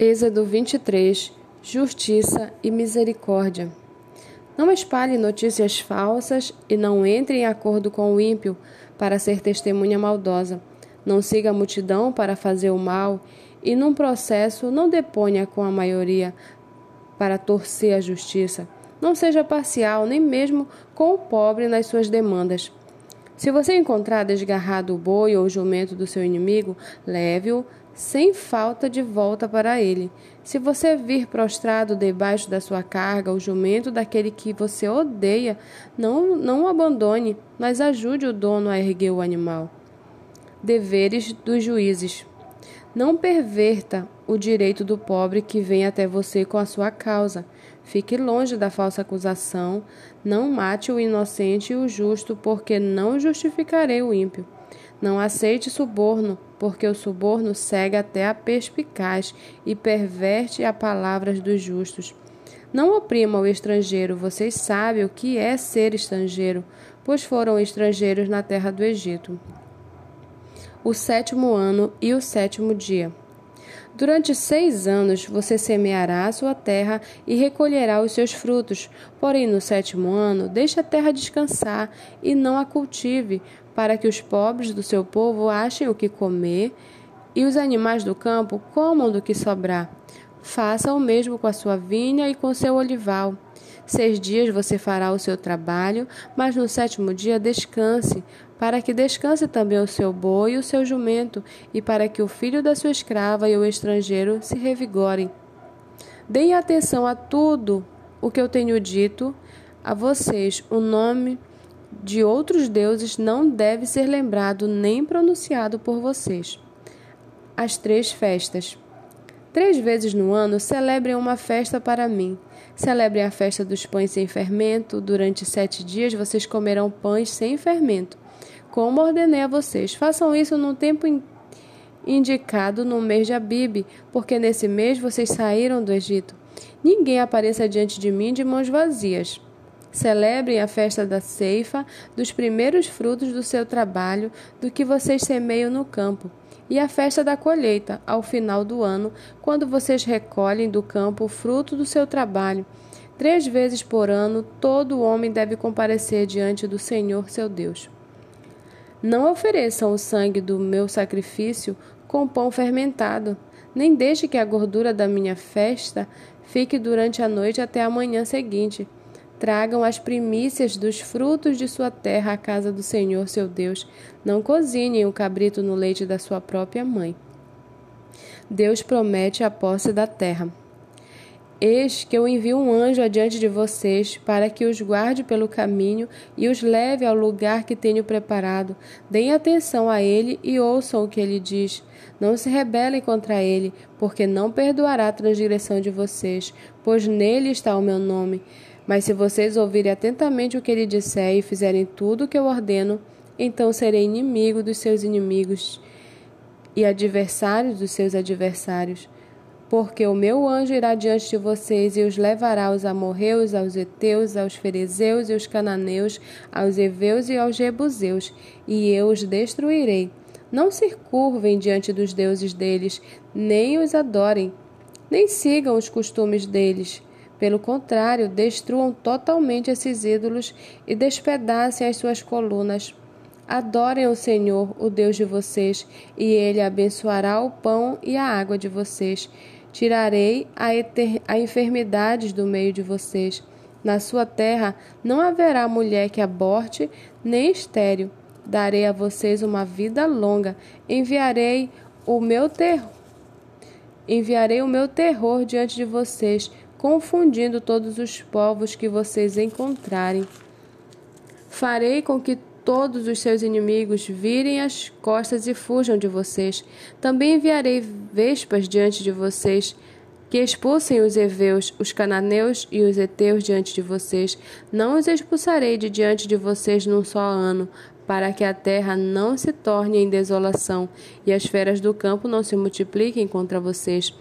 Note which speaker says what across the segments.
Speaker 1: Êxodo 23 Justiça e misericórdia. Não espalhe notícias falsas e não entre em acordo com o ímpio para ser testemunha maldosa. Não siga a multidão para fazer o mal e, num processo, não deponha com a maioria para torcer a justiça. Não seja parcial, nem mesmo com o pobre nas suas demandas. Se você encontrar desgarrado o boi ou o jumento do seu inimigo, leve-o sem falta de volta para ele. Se você vir prostrado debaixo da sua carga o jumento daquele que você odeia, não, não o abandone, mas ajude o dono a erguer o animal. Deveres dos juízes. Não perverta o direito do pobre que vem até você com a sua causa. Fique longe da falsa acusação. Não mate o inocente e o justo, porque não justificarei o ímpio. Não aceite suborno, porque o suborno cega até a perspicaz e perverte as palavras dos justos. Não oprima o estrangeiro, vocês sabem o que é ser estrangeiro, pois foram estrangeiros na terra do Egito. O sétimo ano e o sétimo dia. Durante seis anos você semeará a sua terra e recolherá os seus frutos. Porém, no sétimo ano, deixe a terra descansar e não a cultive, para que os pobres do seu povo achem o que comer e os animais do campo comam do que sobrar. Faça o mesmo com a sua vinha e com seu olival. Seis dias você fará o seu trabalho, mas no sétimo dia descanse, para que descanse também o seu boi e o seu jumento, e para que o filho da sua escrava e o estrangeiro se revigorem. Deem atenção a tudo o que eu tenho dito a vocês. O nome de outros deuses não deve ser lembrado nem pronunciado por vocês. As três festas. Três vezes no ano celebrem uma festa para mim. Celebrem a festa dos pães sem fermento. Durante sete dias vocês comerão pães sem fermento, como ordenei a vocês. Façam isso no tempo indicado no mês de Abibe, porque nesse mês vocês saíram do Egito. Ninguém apareça diante de mim de mãos vazias. Celebrem a festa da ceifa, dos primeiros frutos do seu trabalho, do que vocês semeiam no campo, e a festa da colheita, ao final do ano, quando vocês recolhem do campo o fruto do seu trabalho. Três vezes por ano, todo homem deve comparecer diante do Senhor seu Deus. Não ofereçam o sangue do meu sacrifício com pão fermentado, nem deixe que a gordura da minha festa fique durante a noite até a manhã seguinte Tragam as primícias dos frutos de sua terra à casa do Senhor seu Deus. Não cozinhem o cabrito no leite da sua própria mãe. Deus promete a posse da terra. Eis que eu envio um anjo adiante de vocês, para que os guarde pelo caminho e os leve ao lugar que tenho preparado. Deem atenção a ele e ouçam o que ele diz. Não se rebelem contra ele, porque não perdoará a transgressão de vocês, pois nele está o meu nome. Mas se vocês ouvirem atentamente o que ele disser e fizerem tudo o que eu ordeno, então serei inimigo dos seus inimigos e adversário dos seus adversários. Porque o meu anjo irá diante de vocês e os levará aos amorreus, aos heteus, aos ferezeus e aos cananeus, aos heveus e aos jebuseus, e eu os destruirei. Não se curvem diante dos deuses deles, nem os adorem, nem sigam os costumes deles pelo contrário, destruam totalmente esses ídolos e despedacem as suas colunas. Adorem o Senhor, o Deus de vocês, e ele abençoará o pão e a água de vocês. Tirarei a, a enfermidades do meio de vocês. Na sua terra não haverá mulher que aborte, nem estéril. Darei a vocês uma vida longa. Enviarei o meu terror. Enviarei o meu terror diante de vocês, confundindo todos os povos que vocês encontrarem. Farei com que todos os seus inimigos virem as costas e fujam de vocês. Também enviarei vespas diante de vocês, que expulsem os heveus, os cananeus e os heteus diante de vocês. Não os expulsarei de diante de vocês num só ano, para que a terra não se torne em desolação e as feras do campo não se multipliquem contra vocês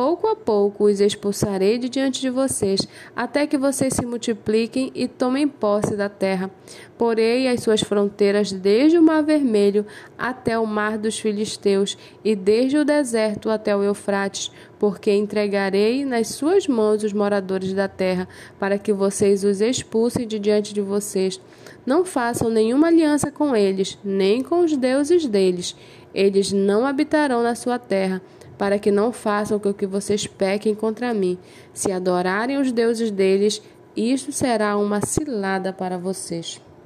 Speaker 1: pouco a pouco os expulsarei de diante de vocês, até que vocês se multipliquem e tomem posse da terra. Porei as suas fronteiras desde o Mar Vermelho até o Mar dos Filisteus e desde o deserto até o Eufrates, porque entregarei nas suas mãos os moradores da terra, para que vocês os expulsem de diante de vocês. Não façam nenhuma aliança com eles, nem com os deuses deles. Eles não habitarão na sua terra para que não façam com que vocês pequem contra mim. Se adorarem os deuses deles, isto será uma cilada para vocês.